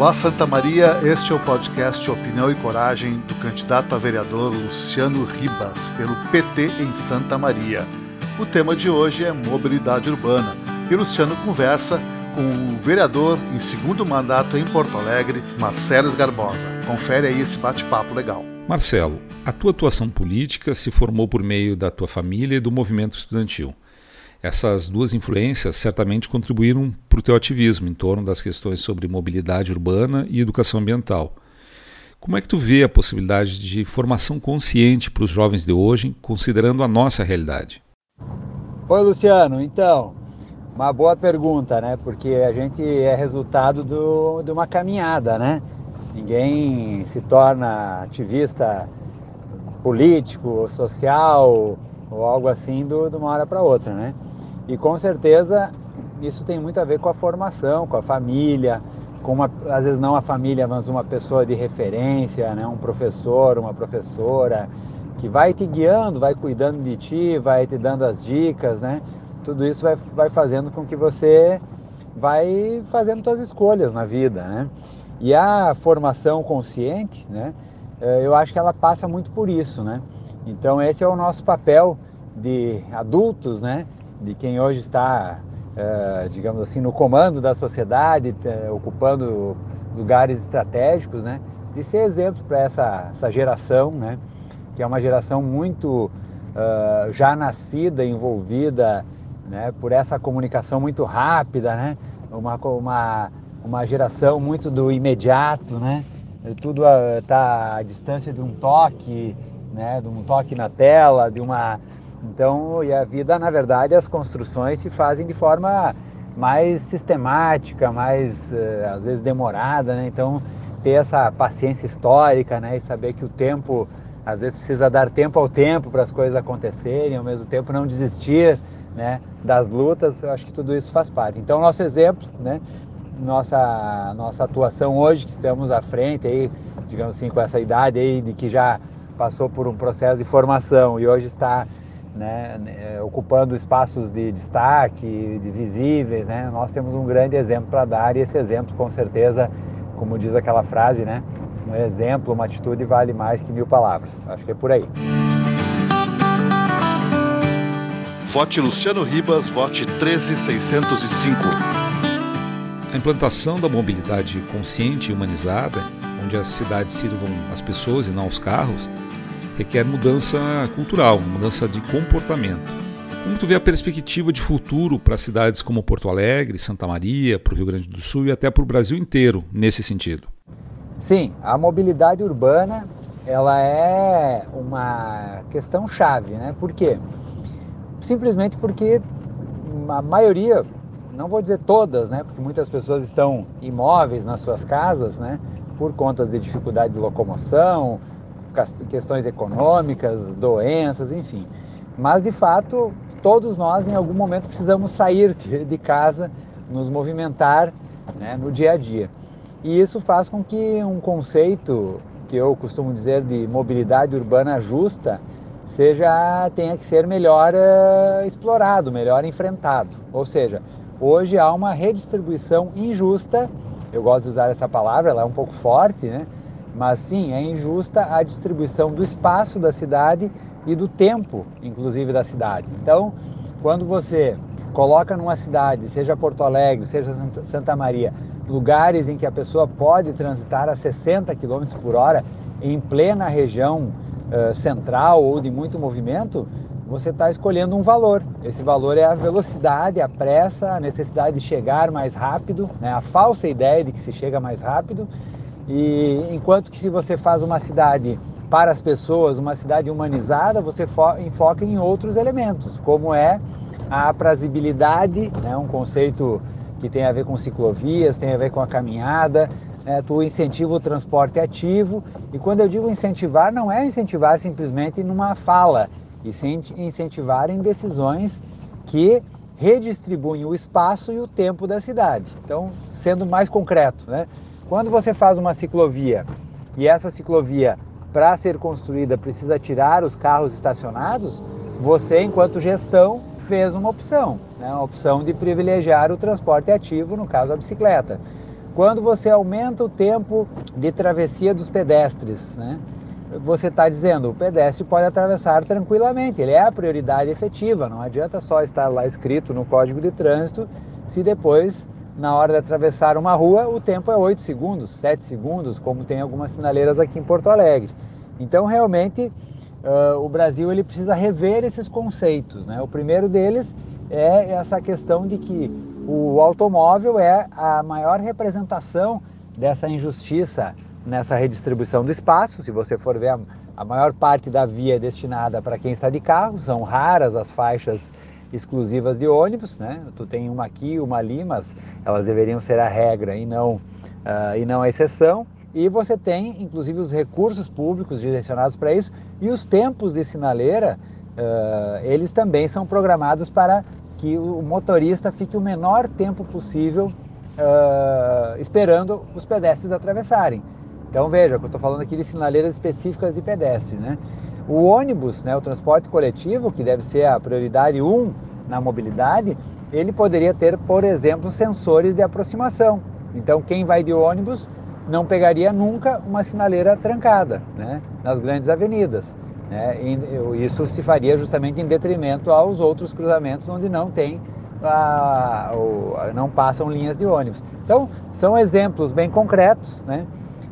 Olá Santa Maria, este é o podcast Opinião e Coragem do candidato a vereador Luciano Ribas, pelo PT em Santa Maria. O tema de hoje é mobilidade urbana e Luciano conversa com o vereador em segundo mandato em Porto Alegre, Marcelo Garbosa. Confere aí esse bate-papo legal. Marcelo, a tua atuação política se formou por meio da tua família e do movimento estudantil. Essas duas influências certamente contribuíram para o teu ativismo em torno das questões sobre mobilidade urbana e educação ambiental. Como é que tu vê a possibilidade de formação consciente para os jovens de hoje, considerando a nossa realidade? Oi, Luciano. Então, uma boa pergunta, né? Porque a gente é resultado do, de uma caminhada, né? Ninguém se torna ativista político, social ou algo assim do, de uma hora para outra, né? E com certeza isso tem muito a ver com a formação, com a família, com uma, às vezes não a família, mas uma pessoa de referência, né? um professor, uma professora, que vai te guiando, vai cuidando de ti, vai te dando as dicas, né? Tudo isso vai, vai fazendo com que você vai fazendo suas escolhas na vida, né? E a formação consciente, né? Eh, eu acho que ela passa muito por isso, né? Então esse é o nosso papel de adultos, né? De quem hoje está, é, digamos assim, no comando da sociedade, ocupando lugares estratégicos, né? De ser exemplo para essa, essa geração, né? Que é uma geração muito uh, já nascida, envolvida, né? Por essa comunicação muito rápida, né? Uma, uma, uma geração muito do imediato, né? Tudo está à distância de um toque, né? De um toque na tela, de uma então, e a vida, na verdade, as construções se fazem de forma mais sistemática, mais eh, às vezes demorada, né? Então, ter essa paciência histórica, né? E saber que o tempo, às vezes, precisa dar tempo ao tempo para as coisas acontecerem, ao mesmo tempo não desistir, né? Das lutas, eu acho que tudo isso faz parte. Então, nosso exemplo, né? Nossa, nossa atuação hoje, que estamos à frente aí, digamos assim, com essa idade aí de que já passou por um processo de formação e hoje está né, né, ocupando espaços de destaque, de visíveis, né? Nós temos um grande exemplo para dar e esse exemplo, com certeza, como diz aquela frase, né? Um exemplo, uma atitude vale mais que mil palavras. Acho que é por aí. Vote Luciano Ribas, vote 13605. A implantação da mobilidade consciente e humanizada, onde as cidades sirvam as pessoas e não os carros, requer mudança cultural, mudança de comportamento. Como tu vê a perspectiva de futuro para cidades como Porto Alegre, Santa Maria, para o Rio Grande do Sul e até para o Brasil inteiro nesse sentido? Sim, a mobilidade urbana ela é uma questão chave, né? Por quê? Simplesmente porque a maioria, não vou dizer todas, né? Porque muitas pessoas estão imóveis nas suas casas, né? Por conta de dificuldade de locomoção, questões econômicas, doenças, enfim. Mas de fato, todos nós em algum momento precisamos sair de casa, nos movimentar né, no dia a dia. E isso faz com que um conceito que eu costumo dizer de mobilidade urbana justa seja tenha que ser melhor uh, explorado, melhor enfrentado. Ou seja, hoje há uma redistribuição injusta. Eu gosto de usar essa palavra, ela é um pouco forte, né? Mas sim, é injusta a distribuição do espaço da cidade e do tempo, inclusive, da cidade. Então, quando você coloca numa cidade, seja Porto Alegre, seja Santa Maria, lugares em que a pessoa pode transitar a 60 km por hora em plena região uh, central ou de muito movimento, você está escolhendo um valor. Esse valor é a velocidade, a pressa, a necessidade de chegar mais rápido, né? a falsa ideia de que se chega mais rápido e enquanto que se você faz uma cidade para as pessoas, uma cidade humanizada, você enfoca em outros elementos, como é a aprazibilidade, né, um conceito que tem a ver com ciclovias, tem a ver com a caminhada, né, tu incentiva o transporte ativo, e quando eu digo incentivar, não é incentivar simplesmente numa fala, e sim incentivar em decisões que redistribuem o espaço e o tempo da cidade. Então, sendo mais concreto, né? Quando você faz uma ciclovia e essa ciclovia, para ser construída, precisa tirar os carros estacionados, você, enquanto gestão, fez uma opção, né? uma opção de privilegiar o transporte ativo, no caso a bicicleta. Quando você aumenta o tempo de travessia dos pedestres, né? você está dizendo o pedestre pode atravessar tranquilamente, ele é a prioridade efetiva, não adianta só estar lá escrito no código de trânsito se depois, na hora de atravessar uma rua, o tempo é 8 segundos, 7 segundos, como tem algumas sinaleiras aqui em Porto Alegre. Então, realmente, uh, o Brasil ele precisa rever esses conceitos. Né? O primeiro deles é essa questão de que o automóvel é a maior representação dessa injustiça nessa redistribuição do espaço. Se você for ver, a, maior parte da via é destinada para quem está de carro, são raras as faixas exclusivas de ônibus, né? Tu tem uma aqui, uma ali, mas elas deveriam ser a regra e não, uh, e não a exceção. E você tem, inclusive, os recursos públicos direcionados para isso e os tempos de sinaleira, uh, eles também são programados para que o motorista fique o menor tempo possível uh, esperando os pedestres atravessarem. Então veja, eu estou falando aqui de sinaleiras específicas de pedestre, né? O ônibus, né, o transporte coletivo, que deve ser a prioridade 1 na mobilidade, ele poderia ter, por exemplo, sensores de aproximação. Então quem vai de ônibus não pegaria nunca uma sinaleira trancada né, nas grandes avenidas. Né? Isso se faria justamente em detrimento aos outros cruzamentos onde não tem a, a, não passam linhas de ônibus. Então, são exemplos bem concretos né,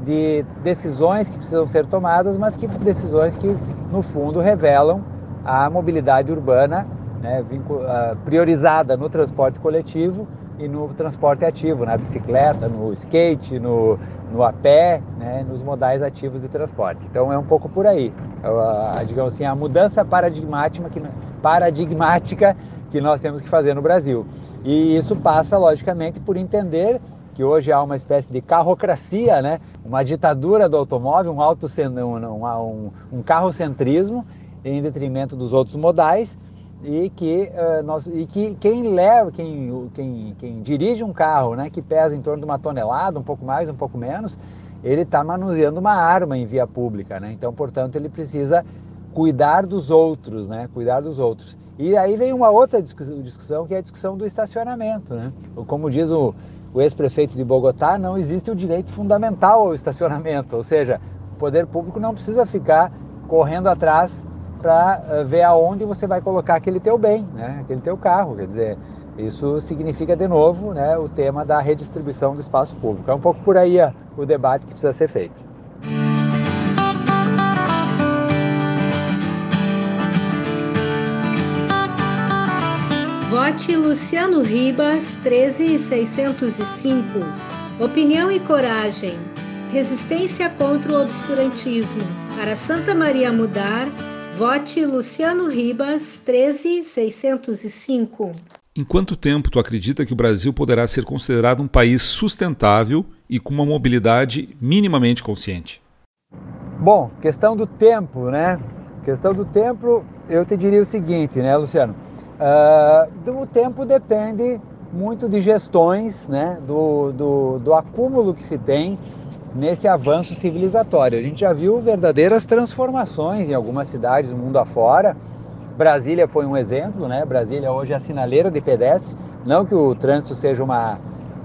de decisões que precisam ser tomadas, mas que decisões que, no fundo, revelam a mobilidade urbana né, priorizada no transporte coletivo e no transporte ativo, na bicicleta, no skate, no, no a pé, né, nos modais ativos de transporte. Então é um pouco por aí, a, a, digamos assim, a mudança paradigmática que, paradigmática que nós temos que fazer no Brasil. E isso passa, logicamente, por entender que hoje há uma espécie de carrocracia, né? uma ditadura do automóvel, um, auto, um, um, um carrocentrismo em detrimento dos outros modais e que, uh, nós, e que quem leva, quem, quem, quem dirige um carro né, que pesa em torno de uma tonelada, um pouco mais, um pouco menos, ele está manuseando uma arma em via pública. Né? Então, portanto, ele precisa cuidar dos outros, né? cuidar dos outros. E aí vem uma outra discussão, que é a discussão do estacionamento. Né? Como diz o, o ex-prefeito de Bogotá, não existe o direito fundamental ao estacionamento, ou seja, o poder público não precisa ficar correndo atrás para eh, ver aonde você vai colocar aquele teu bem, né? aquele teu carro. Quer dizer, isso significa de novo né, o tema da redistribuição do espaço público. É um pouco por aí o debate que precisa ser feito. Vote Luciano Ribas 13605. Opinião e coragem. Resistência contra o obscurantismo. Para Santa Maria mudar, Vote Luciano Ribas 13605. Em quanto tempo tu acredita que o Brasil poderá ser considerado um país sustentável e com uma mobilidade minimamente consciente? Bom, questão do tempo, né? Questão do tempo, eu te diria o seguinte, né, Luciano? Uh, o tempo depende muito de gestões, né? Do, do, do acúmulo que se tem nesse avanço civilizatório. A gente já viu verdadeiras transformações em algumas cidades do mundo afora. Brasília foi um exemplo, né? Brasília hoje é a sinaleira de pedestre. Não que o trânsito seja uma,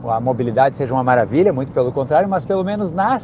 a mobilidade seja uma maravilha, muito pelo contrário, mas pelo menos na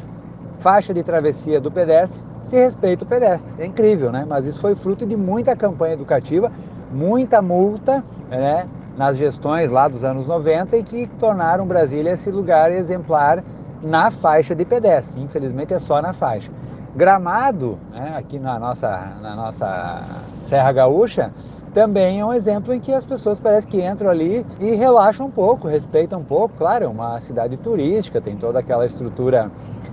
faixa de travessia do pedestre se respeita o pedestre. É incrível, né? Mas isso foi fruto de muita campanha educativa, muita multa, né? Nas gestões lá dos anos 90 e que tornaram Brasília esse lugar exemplar na faixa de pedestre. Infelizmente é só na faixa. Gramado, né, aqui na nossa, na nossa Serra Gaúcha, também é um exemplo em que as pessoas parece que entram ali e relaxam um pouco, respeitam um pouco. Claro, é uma cidade turística, tem toda aquela estrutura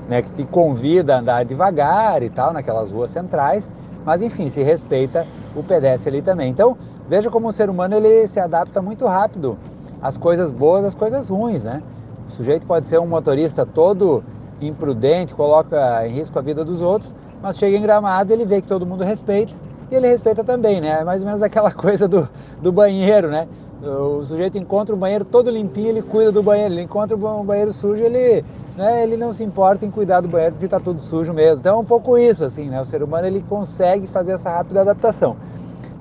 né, que te convida a andar devagar e tal, naquelas ruas centrais, mas enfim, se respeita o pedestre ali também. Então, veja como o ser humano ele se adapta muito rápido às coisas boas, às coisas ruins, né? O sujeito pode ser um motorista todo imprudente, coloca em risco a vida dos outros, mas chega em gramado ele vê que todo mundo respeita e ele respeita também, né? É mais ou menos aquela coisa do, do banheiro, né? O sujeito encontra o banheiro todo limpinho, ele cuida do banheiro. Ele encontra um banheiro sujo, ele, né, ele não se importa em cuidar do banheiro porque está tudo sujo mesmo. Então é um pouco isso, assim, né? O ser humano ele consegue fazer essa rápida adaptação.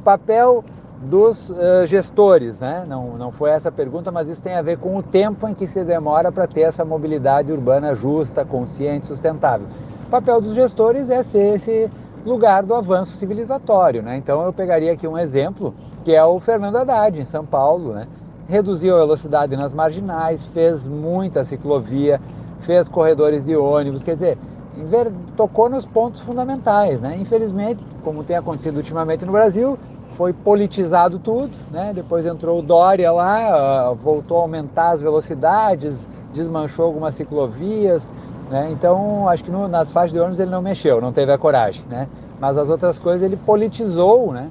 Papel dos uh, gestores, né? Não, não foi essa a pergunta, mas isso tem a ver com o tempo em que se demora para ter essa mobilidade urbana justa, consciente, sustentável. O papel dos gestores é ser esse lugar do avanço civilizatório, né? Então eu pegaria aqui um exemplo que é o Fernando Haddad em São Paulo, né? Reduziu a velocidade nas marginais, fez muita ciclovia, fez corredores de ônibus, quer dizer, tocou nos pontos fundamentais, né? Infelizmente, como tem acontecido ultimamente no Brasil, foi politizado tudo, né? Depois entrou o Dória lá, voltou a aumentar as velocidades, desmanchou algumas ciclovias, né? Então, acho que no, nas faixas de ônibus ele não mexeu, não teve a coragem, né? Mas as outras coisas ele politizou, né?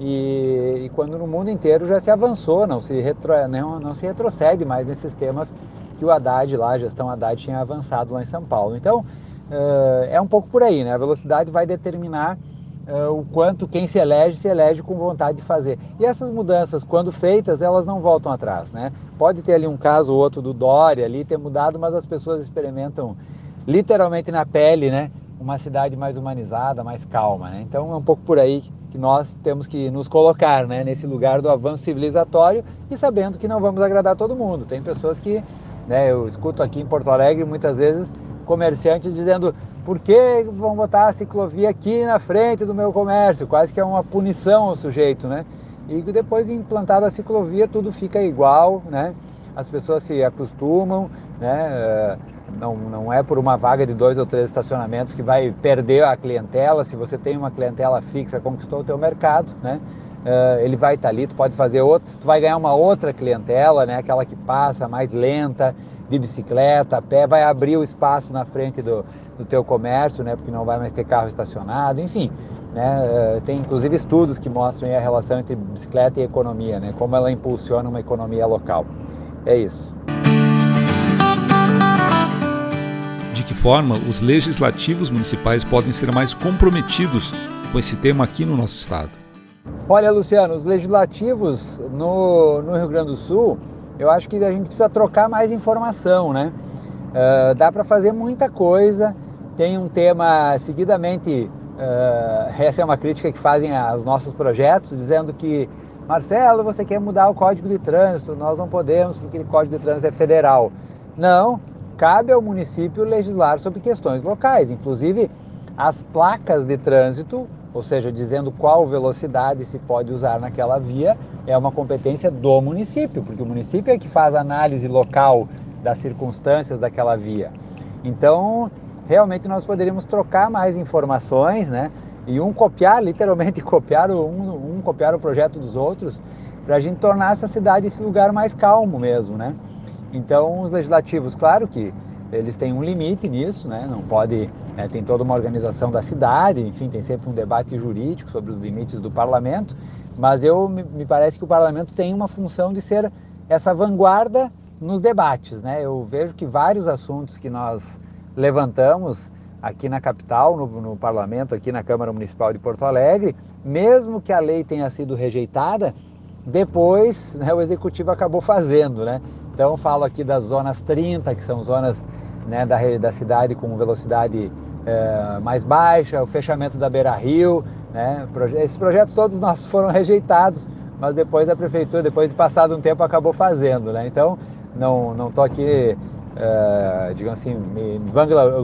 E, e quando no mundo inteiro já se avançou, não se, retro, não, não se retrocede mais nesses temas que o Haddad lá, a gestão Haddad tinha avançado lá em São Paulo. Então, uh, é um pouco por aí, né? A velocidade vai determinar o quanto quem se elege, se elege com vontade de fazer. E essas mudanças, quando feitas, elas não voltam atrás, né? Pode ter ali um caso ou outro do Dória ali ter mudado, mas as pessoas experimentam literalmente na pele, né? Uma cidade mais humanizada, mais calma, né? Então é um pouco por aí que nós temos que nos colocar, né? Nesse lugar do avanço civilizatório e sabendo que não vamos agradar todo mundo. Tem pessoas que, né? Eu escuto aqui em Porto Alegre muitas vezes comerciantes dizendo por que vão botar a ciclovia aqui na frente do meu comércio? Quase que é uma punição ao sujeito, né? E depois de implantada a ciclovia tudo fica igual, né? As pessoas se acostumam, né? Eh, não, não é por uma vaga de dois ou três estacionamentos que vai perder a clientela. Se você tem uma clientela fixa, conquistou o teu mercado, né? Uh, ele vai estar ali, tu pode fazer outro, tu vai ganhar uma outra clientela, né? Aquela que passa mais lenta, de bicicleta, a pé, vai abrir o espaço na frente do, do teu comércio, né? Porque não vai mais ter carro estacionado, enfim. Né? Uh, tem inclusive estudos que mostram a relação entre bicicleta e economia, né? Como ela impulsiona uma economia local. É isso. De que forma os legislativos municipais podem ser mais comprometidos com esse tema aqui no nosso estado? Olha, Luciano, os legislativos no, no Rio Grande do Sul eu acho que a gente precisa trocar mais informação, né? Uh, dá para fazer muita coisa. Tem um tema seguidamente, uh, essa é uma crítica que fazem aos nossos projetos, dizendo que Marcelo, você quer mudar o Código de Trânsito, nós não podemos porque o Código de Trânsito é federal. Não, cabe ao município legislar sobre questões locais, inclusive as placas de trânsito ou seja, dizendo qual velocidade se pode usar naquela via, é uma competência do município, porque o município é que faz a análise local das circunstâncias daquela via. Então, realmente nós poderíamos trocar mais informações, né? E um copiar, literalmente copiar um, um copiar o projeto dos outros, para a gente tornar essa cidade esse lugar mais calmo mesmo, né? Então, os legislativos, claro que eles têm um limite nisso, né? Não pode, né? tem toda uma organização da cidade, enfim, tem sempre um debate jurídico sobre os limites do parlamento, mas eu me parece que o parlamento tem uma função de ser essa vanguarda nos debates, né? Eu vejo que vários assuntos que nós levantamos aqui na capital, no, no parlamento, aqui na Câmara Municipal de Porto Alegre, mesmo que a lei tenha sido rejeitada, depois né, o executivo acabou fazendo, né? Então falo aqui das zonas 30, que são zonas né, da, da cidade com velocidade é, mais baixa, o fechamento da Beira Rio. Né, esses projetos todos nossos foram rejeitados, mas depois a prefeitura, depois de passado um tempo, acabou fazendo. Né? Então não estou aqui, é, digamos assim, me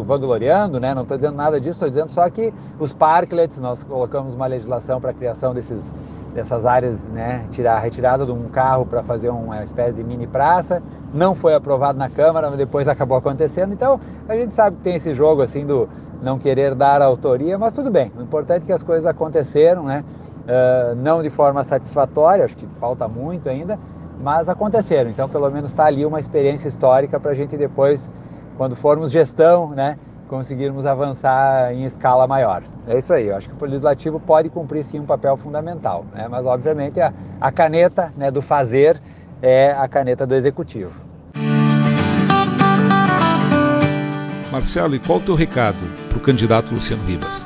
vangloriando, né? não estou dizendo nada disso, estou dizendo só que os parklets, nós colocamos uma legislação para a criação desses dessas áreas, né, tirar retirada de um carro para fazer uma espécie de mini praça. Não foi aprovado na Câmara, mas depois acabou acontecendo. Então a gente sabe que tem esse jogo assim do não querer dar autoria, mas tudo bem. O importante é que as coisas aconteceram, né? Uh, não de forma satisfatória, acho que falta muito ainda, mas aconteceram. Então pelo menos está ali uma experiência histórica para a gente depois, quando formos gestão, né? conseguirmos avançar em escala maior. É isso aí, eu acho que o legislativo pode cumprir sim um papel fundamental, né? mas obviamente a, a caneta né, do fazer é a caneta do executivo. Marcelo, e qual o teu recado para o candidato Luciano Ribas?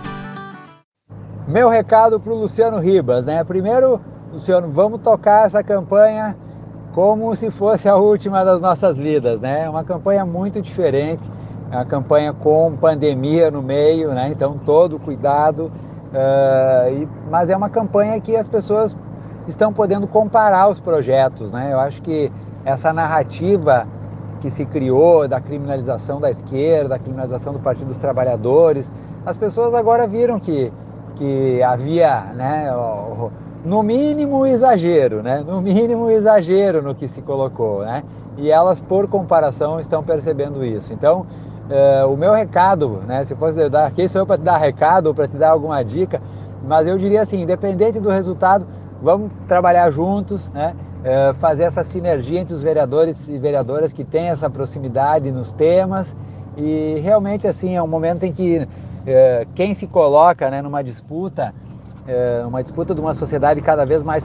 Meu recado para o Luciano Ribas, né? Primeiro, Luciano, vamos tocar essa campanha como se fosse a última das nossas vidas, né? É uma campanha muito diferente é uma campanha com pandemia no meio, né? então todo cuidado. Uh, e, mas é uma campanha que as pessoas estão podendo comparar os projetos. Né? Eu acho que essa narrativa que se criou da criminalização da esquerda, da criminalização do Partido dos Trabalhadores, as pessoas agora viram que, que havia, né, no mínimo exagero, né, no mínimo exagero no que se colocou, né, e elas por comparação estão percebendo isso. Então, uh, o meu recado, né, se fosse dar, quem sou eu para te dar recado ou para te dar alguma dica, mas eu diria assim, independente do resultado, vamos trabalhar juntos, né, uh, fazer essa sinergia entre os vereadores e vereadoras que têm essa proximidade nos temas e realmente assim é um momento em que uh, quem se coloca né, numa disputa uma disputa de uma sociedade cada vez mais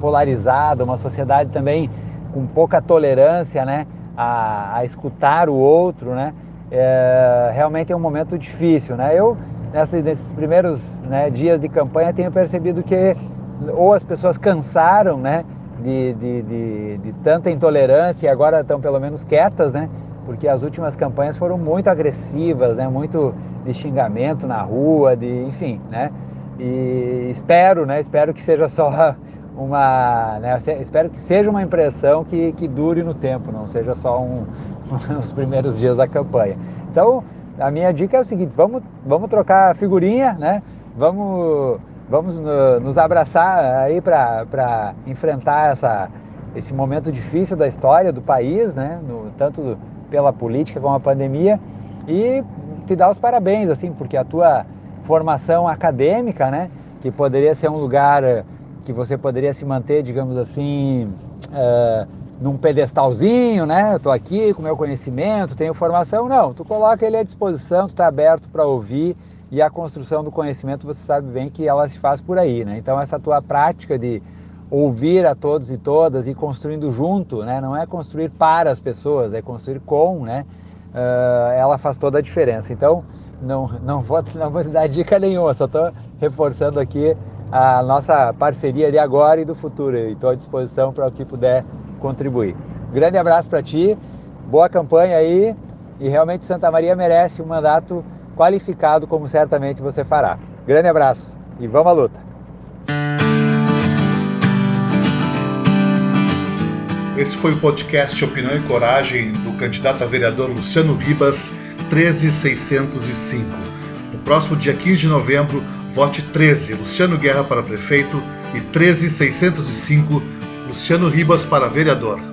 polarizada, uma sociedade também com pouca tolerância né, a, a escutar o outro, né, é, realmente é um momento difícil. Né? Eu, nessa, nesses primeiros né, dias de campanha, tenho percebido que ou as pessoas cansaram né, de, de, de, de tanta intolerância e agora estão pelo menos quietas, né? porque as últimas campanhas foram muito agressivas, né? muito de xingamento na rua, de enfim, né? E espero, né? Espero que seja só uma, né, espero que seja uma impressão que, que dure no tempo, não seja só um, os primeiros dias da campanha. Então, a minha dica é o seguinte: vamos, vamos trocar figurinha, né? Vamos, vamos nos abraçar aí para enfrentar essa, esse momento difícil da história do país, né? No, tanto pela política como a pandemia e te dar os parabéns, assim, porque a tua formação acadêmica, né? Que poderia ser um lugar que você poderia se manter, digamos assim, uh, num pedestalzinho, né? Eu tô aqui com meu conhecimento, tenho formação. Não, tu coloca ele à disposição, tu está aberto para ouvir e a construção do conhecimento você sabe bem que ela se faz por aí, né? Então essa tua prática de ouvir a todos e todas e construindo junto, né? Não é construir para as pessoas, é construir com, né? Uh, ela faz toda a diferença. Então não, não, vou, não vou dar dica nenhuma, só estou reforçando aqui a nossa parceria de agora e do futuro. Estou à disposição para o que puder contribuir. Grande abraço para ti, boa campanha aí e realmente Santa Maria merece um mandato qualificado, como certamente você fará. Grande abraço e vamos à luta! Esse foi o podcast Opinião e Coragem do candidato a vereador Luciano Ribas, 13605. No próximo dia 15 de novembro, vote 13 Luciano Guerra para prefeito e 13605 Luciano Ribas para vereador.